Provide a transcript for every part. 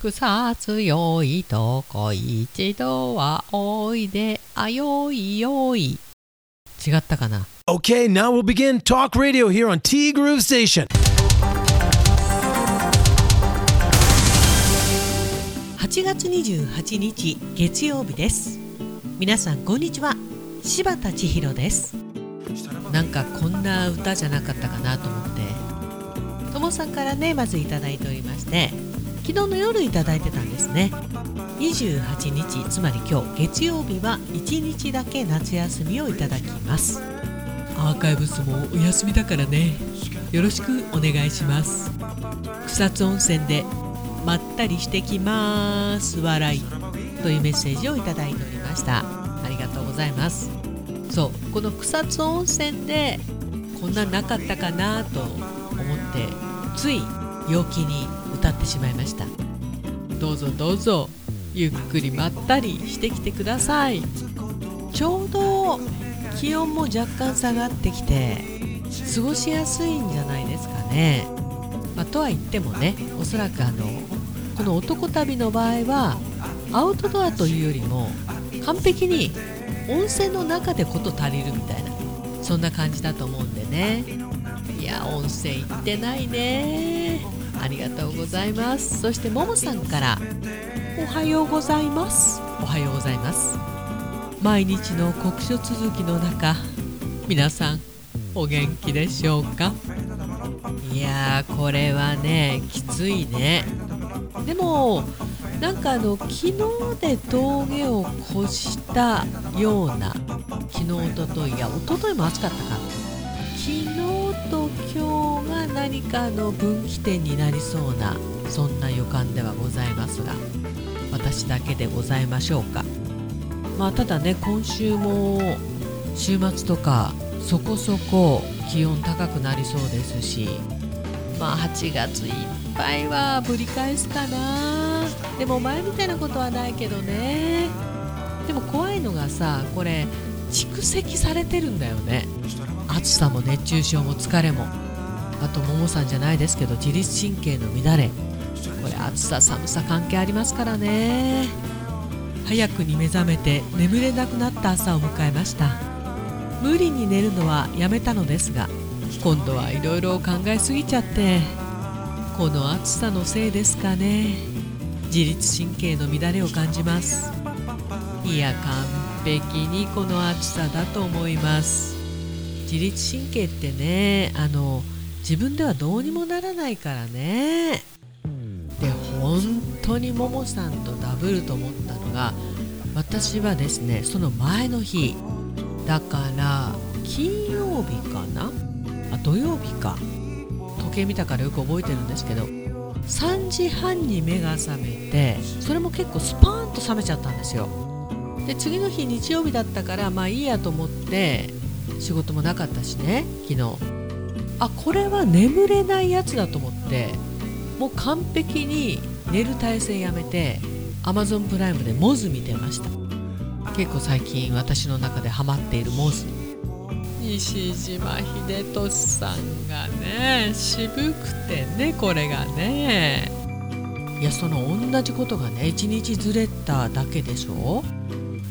草強いとこ一度はおいであよいよい。違ったかな？Okay, now we'll begin Talk Radio here on T Groove Station. 8月28日月曜日です。皆さんこんにちは。柴田千尋です。なんかこんな歌じゃなかったかなと思って。ともさんからねまずいただいておりまして昨日の夜いただいてたんですね。28日つまり今日月曜日は1日だけ夏休みをいただきます。アーカイブスもお休みだからね。よろしくお願いします。草津温泉でまったりしてきます。笑いというメッセージをいただいておりました。ありがとうございます。そうこの草津温泉でこんなんなかったかなと思ってつい陽気に歌ってしまいました。どうぞどうぞゆっくりまったりしてきてください。ちょうど気温も若干下がってきて過ごしやすいんじゃないですかね、まあ、とは言ってもねおそらくあのこの男旅の場合はアウトドアというよりも完璧に温泉の中で事足りるみたいなそんな感じだと思うんでね。いや温泉行ってないね。ありがとうございます。そしてももさんからおはようございます。おはようございます。毎日の酷暑続きの中皆さんお元気でしょうか？いやーこれはねきついね。でもなんかあの昨日で峠を越したような昨日おとといやおとといも暑かったか。昨日何かの分岐点になりそうなそんな予感ではございますが私だけでございましょうか。まあただね今週も週末とかそこそこ気温高くなりそうですしまあ8月いっぱいはぶり返すかな。でも前みたいなことはないけどね。でも怖いのがさこれ蓄積されてるんだよね。暑さも熱中症も疲れも。あとももさんじゃないですけど自律神経の乱れ。これ暑さ寒さ関係ありますからね。早くに目覚めて眠れなくなった朝を迎えました。無理に寝るのはやめたのですが今度はいろいろ考えすぎちゃってこの暑さのせいですかね。自律神経の乱れを感じます。いや完璧にこの暑さだと思います。自律神経ってねあの自分ではどうにもならないからね。で本当にももさんとダブると思ったのが私はですねその前の日だから金曜日かな？あ土曜日か。時計見たからよく覚えてるんですけど3時半に目が覚めてそれも結構スパーンと覚めちゃったんですよ。で次の日日曜日だったからまあいいやと思って仕事もなかったしね昨日あこれは眠れないやつだと思ってもう完璧に寝る体勢やめて Amazon プライムでモズ見てました。結構最近私の中でハマっているモズ。西島秀俊さんがね渋くてねこれがね。いやその同じことがね一日ずれただけでしょ。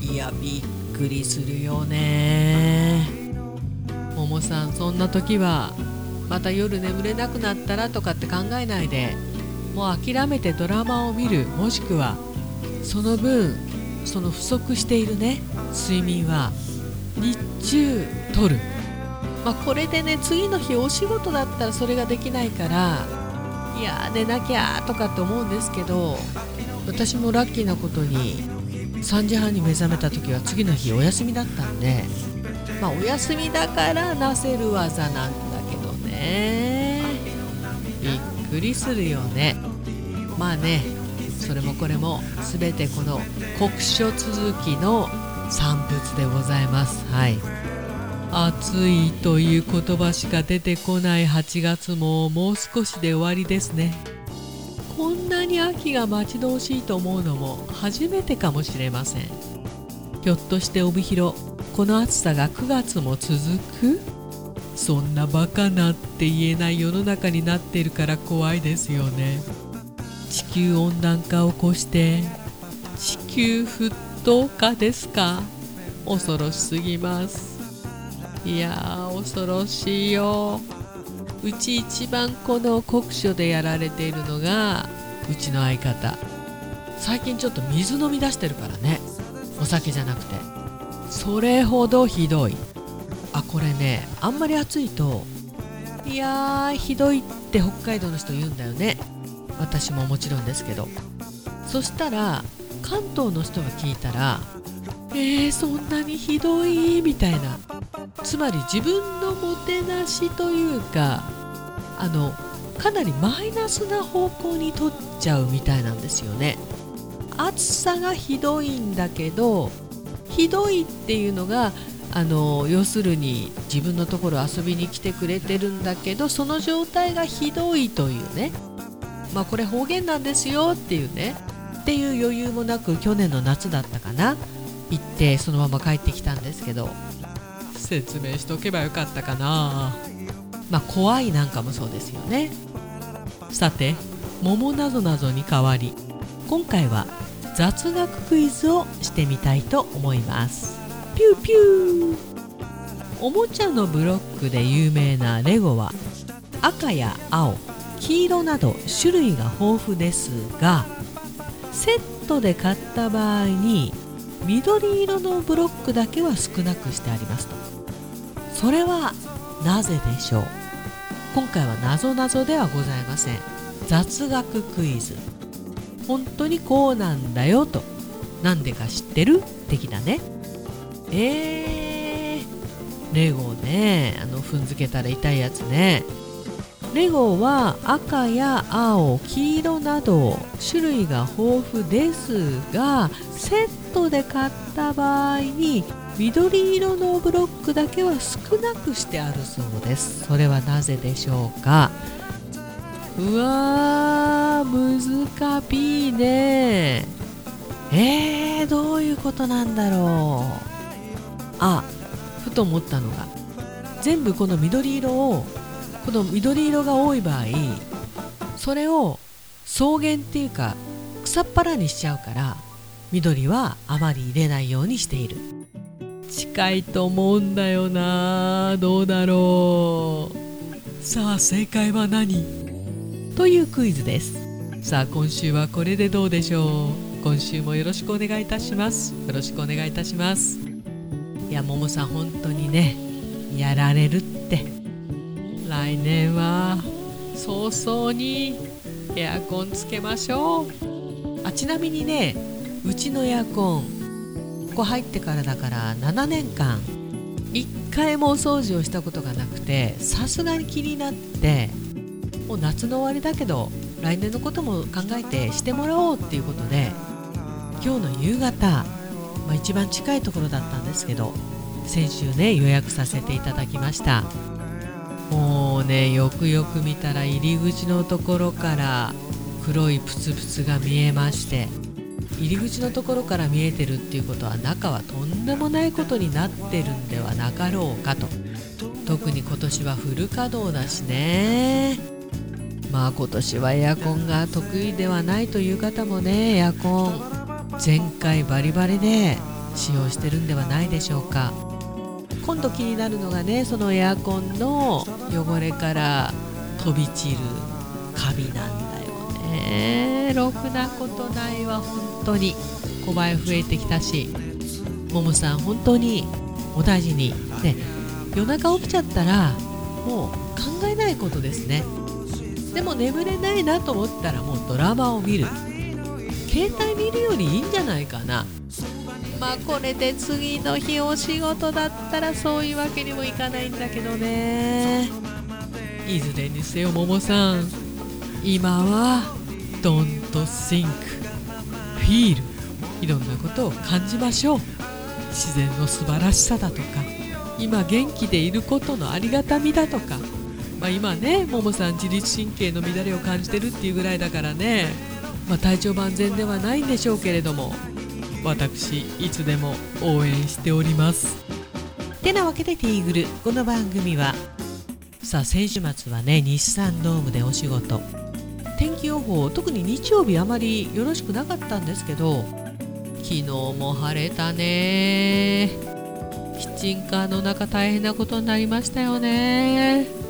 いやびっくりするよねもさんそんな時はまた夜眠れなくなったらとかって考えないでもう諦めてドラマを見る。もしくはその分その不足しているね睡眠は日中取る、まあ、これでね次の日お仕事だったらそれができないからいや寝なきゃとかって思うんですけど私もラッキーなことに3時半に目覚めた時は次の日お休みだったんでまあお休みだからなせる技なんだけどね。びっくりするよね。まあねそれもこれも全てこの酷暑続きの産物でございます。はい。暑いという言葉しか出てこない8月ももう少しで終わりですね。こんなに秋が待ち遠しいと思うのも初めてかもしれません。ひょっとして帯広この暑さが9月も続く？そんなバカなって言えない世の中になっているから怖いですよね。地球温暖化を起こして地球沸騰化ですか？恐ろしすぎます。いやー恐ろしいよ。うち一番この酷暑でやられているのがうちの相方。最近ちょっと水飲み出してるからね。お酒じゃなくて。それほどひどい。あこれねあんまり暑いといやーひどいって北海道の人言うんだよね。私ももちろんですけど。そしたら関東の人が聞いたらえー、そんなにひどい？みたいな。つまり自分のもてなしというかあのかなりマイナスな方向に取っちゃうみたいなんですよね。暑さがひどいんだけどひどいっていうのがあの要するに自分のところ遊びに来てくれてるんだけどその状態がひどいというね。まあこれ方言なんですよっていうね。っていう余裕もなく去年の夏だったかな。行ってそのまま帰ってきたんですけど。説明しとけばよかったかな。まあ怖いなんかもそうですよね。さて桃なぞなぞに代わり今回は雑学クイズをしてみたいと思います。ピューピュー。おもちゃのブロックで有名なレゴは赤や青黄色など種類が豊富ですがセットで買った場合に緑色のブロックだけは少なくしてありますと。それはなぜでしょう？今回はなぞなぞではございません。雑学クイズ。本当にこうなんだよと。なんでか知ってる？的なね。えー、レゴね。あの踏んづけたら痛いやつね。レゴは赤や青黄色など種類が豊富ですがセットで買った場合に緑色のブロックだけは少なくしてあるそうです。それはなぜでしょうか？うわー難しいね。えー、どういうことなんだろう。あふと思ったのが全部この緑色をこの緑色が多い場合それを草原っていうか草っぱらにしちゃうから緑はあまり入れないようにしている。近いと思うんだよなどうだろう。さあ正解は何？というクイズです。さあ今週はこれでどうでしょう。今週もよろしくお願いいたします。よろしくお願いいたします。いやももさん本当にねやられるって。来年は早々にエアコンつけましょう。あちなみにねうちのエアコンここ入ってからだから7年間1回もお掃除をしたことがなくてさすがに気になってもう夏の終わりだけど来年のことも考えてしてもらおうっていうことで今日の夕方、まあ、一番近いところだったんですけど先週ね予約させていただきました。もうねよくよく見たら入り口のところから黒いプツプツが見えまして入り口のところから見えてるっていうことは中はとんでもないことになってるんではなかろうかと。特に今年はフル稼働だしね。まあ今年はエアコンが得意ではないという方もねエアコン全開バリバリで使用してるんではないでしょうか。今度気になるのがねそのエアコンの汚れから飛び散るカビなんだよね。ろくなことないわ本当に。小林増えてきたし。ももさん本当にお大事に。ね夜中起きちゃったらもう考えないことですね。でも眠れないなと思ったらもうドラマを見る。携帯見るよりいいんじゃないかな。まあこれで次の日お仕事だったらそういうわけにもいかないんだけどね。いずれにせよももさん今は Don't think feel いろんなことを感じましょう。自然の素晴らしさだとか今元気でいることのありがたみだとか、まあ、今ねももさん自律神経の乱れを感じてるっていうぐらいだからね、まあ、体調万全ではないんでしょうけれども私いつでも応援しております。てなわけでティーグルこの番組はさあ先週末はね日産ドームでお仕事。天気予報特に日曜日あまりよろしくなかったんですけど昨日も晴れたね。キッチンカーの中大変なことになりましたよね。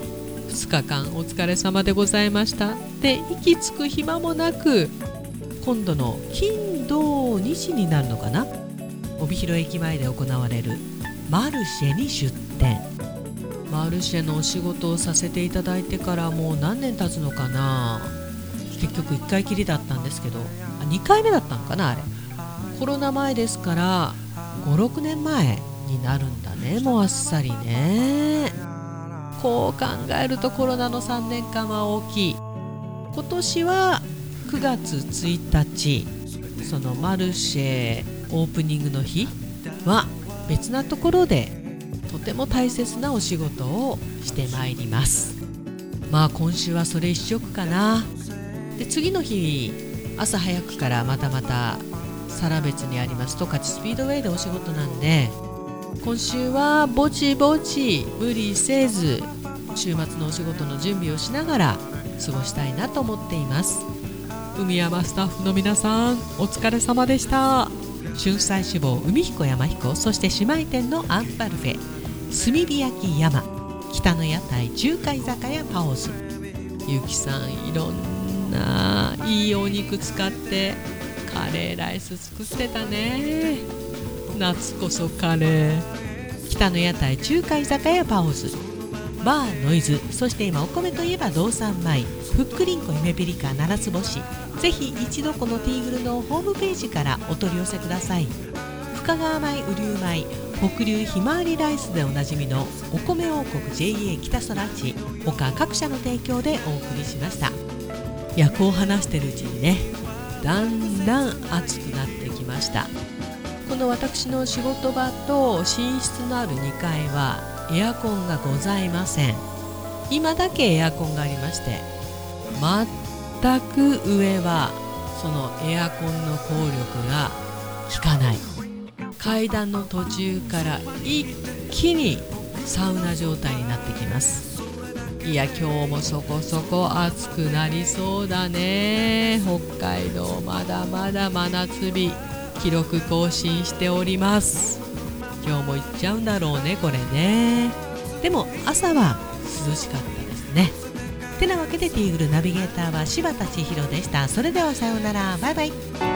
2日間お疲れ様でございました。で息つく暇もなく今度の金土日になるのかな？帯広駅前で行われるマルシェに出店。マルシェのお仕事をさせていただいてからもう何年経つのかな？結局1回きりだったんですけどあ2回目だったのかなあれ。コロナ前ですから56年前になるんだねもうあっさりね。こう考えるとコロナの3年間は大きい。今年は9月1日。そのマルシェオープニングの日は別なところでとても大切なお仕事をしてまいります。まあ今週はそれ一色かな。で次の日朝早くからまたまた更別にあります。十勝スピードウェイでお仕事なんで。今週はぼちぼち無理せず週末のお仕事の準備をしながら過ごしたいなと思っています。海山スタッフの皆さんお疲れ様でした。春菜志望海彦山彦そして姉妹店のアンパルフェ炭火焼き山北の屋台中華居酒屋パオズゆきさんいろんないいお肉使ってカレーライス作ってたね夏こそカレー北の屋台中華居酒屋パオズ。バーノイズそして今お米といえば道産米。ふっくりんこ夢ピリカ七つ星。ぜひ一度このティーグルのホームページからお取り寄せください。深川米雨竜米北流ひまわりライスでおなじみのお米王国 JA 北空地。他各社の提供でお送りしました。役を話してるうちにねだんだん暑くなってきました。この私の仕事場と寝室のある2階はエアコンがございません。今だけエアコンがありまして全く上はそのエアコンの効力が効かない。階段の途中から一気にサウナ状態になってきます。いや今日もそこそこ暑くなりそうだね。北海道まだまだ真夏日。記録更新しております。今日も行っちゃうんだろうねこれね。でも朝は涼しかったですね。てなわけでティーグルナビゲーターは柴田千尋でした。それではさようなら。バイバイ。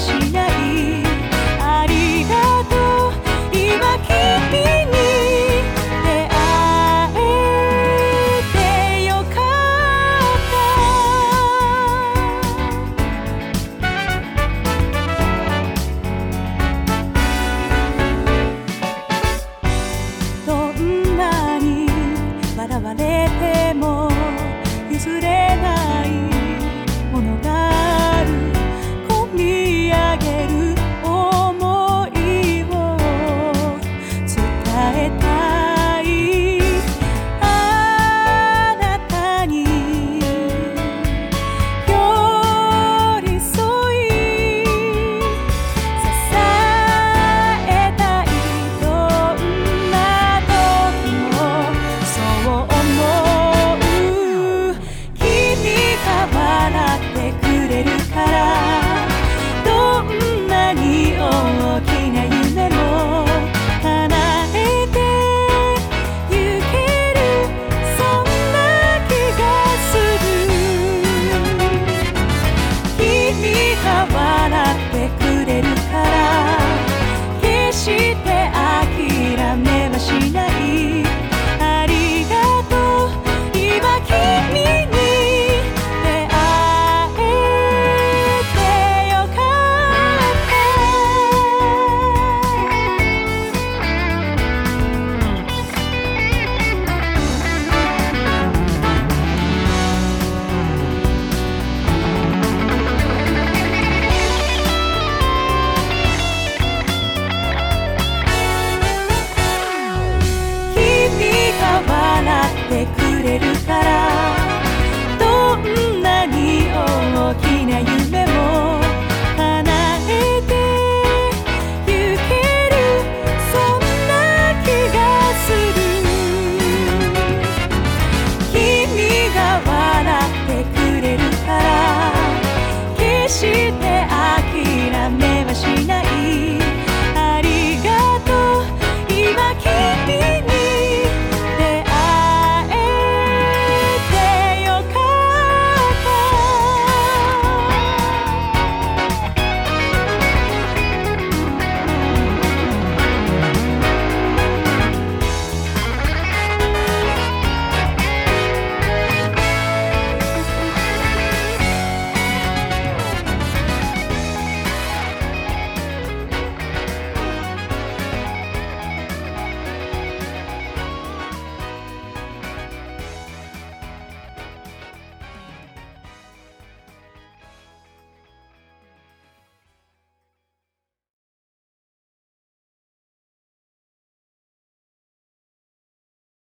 しない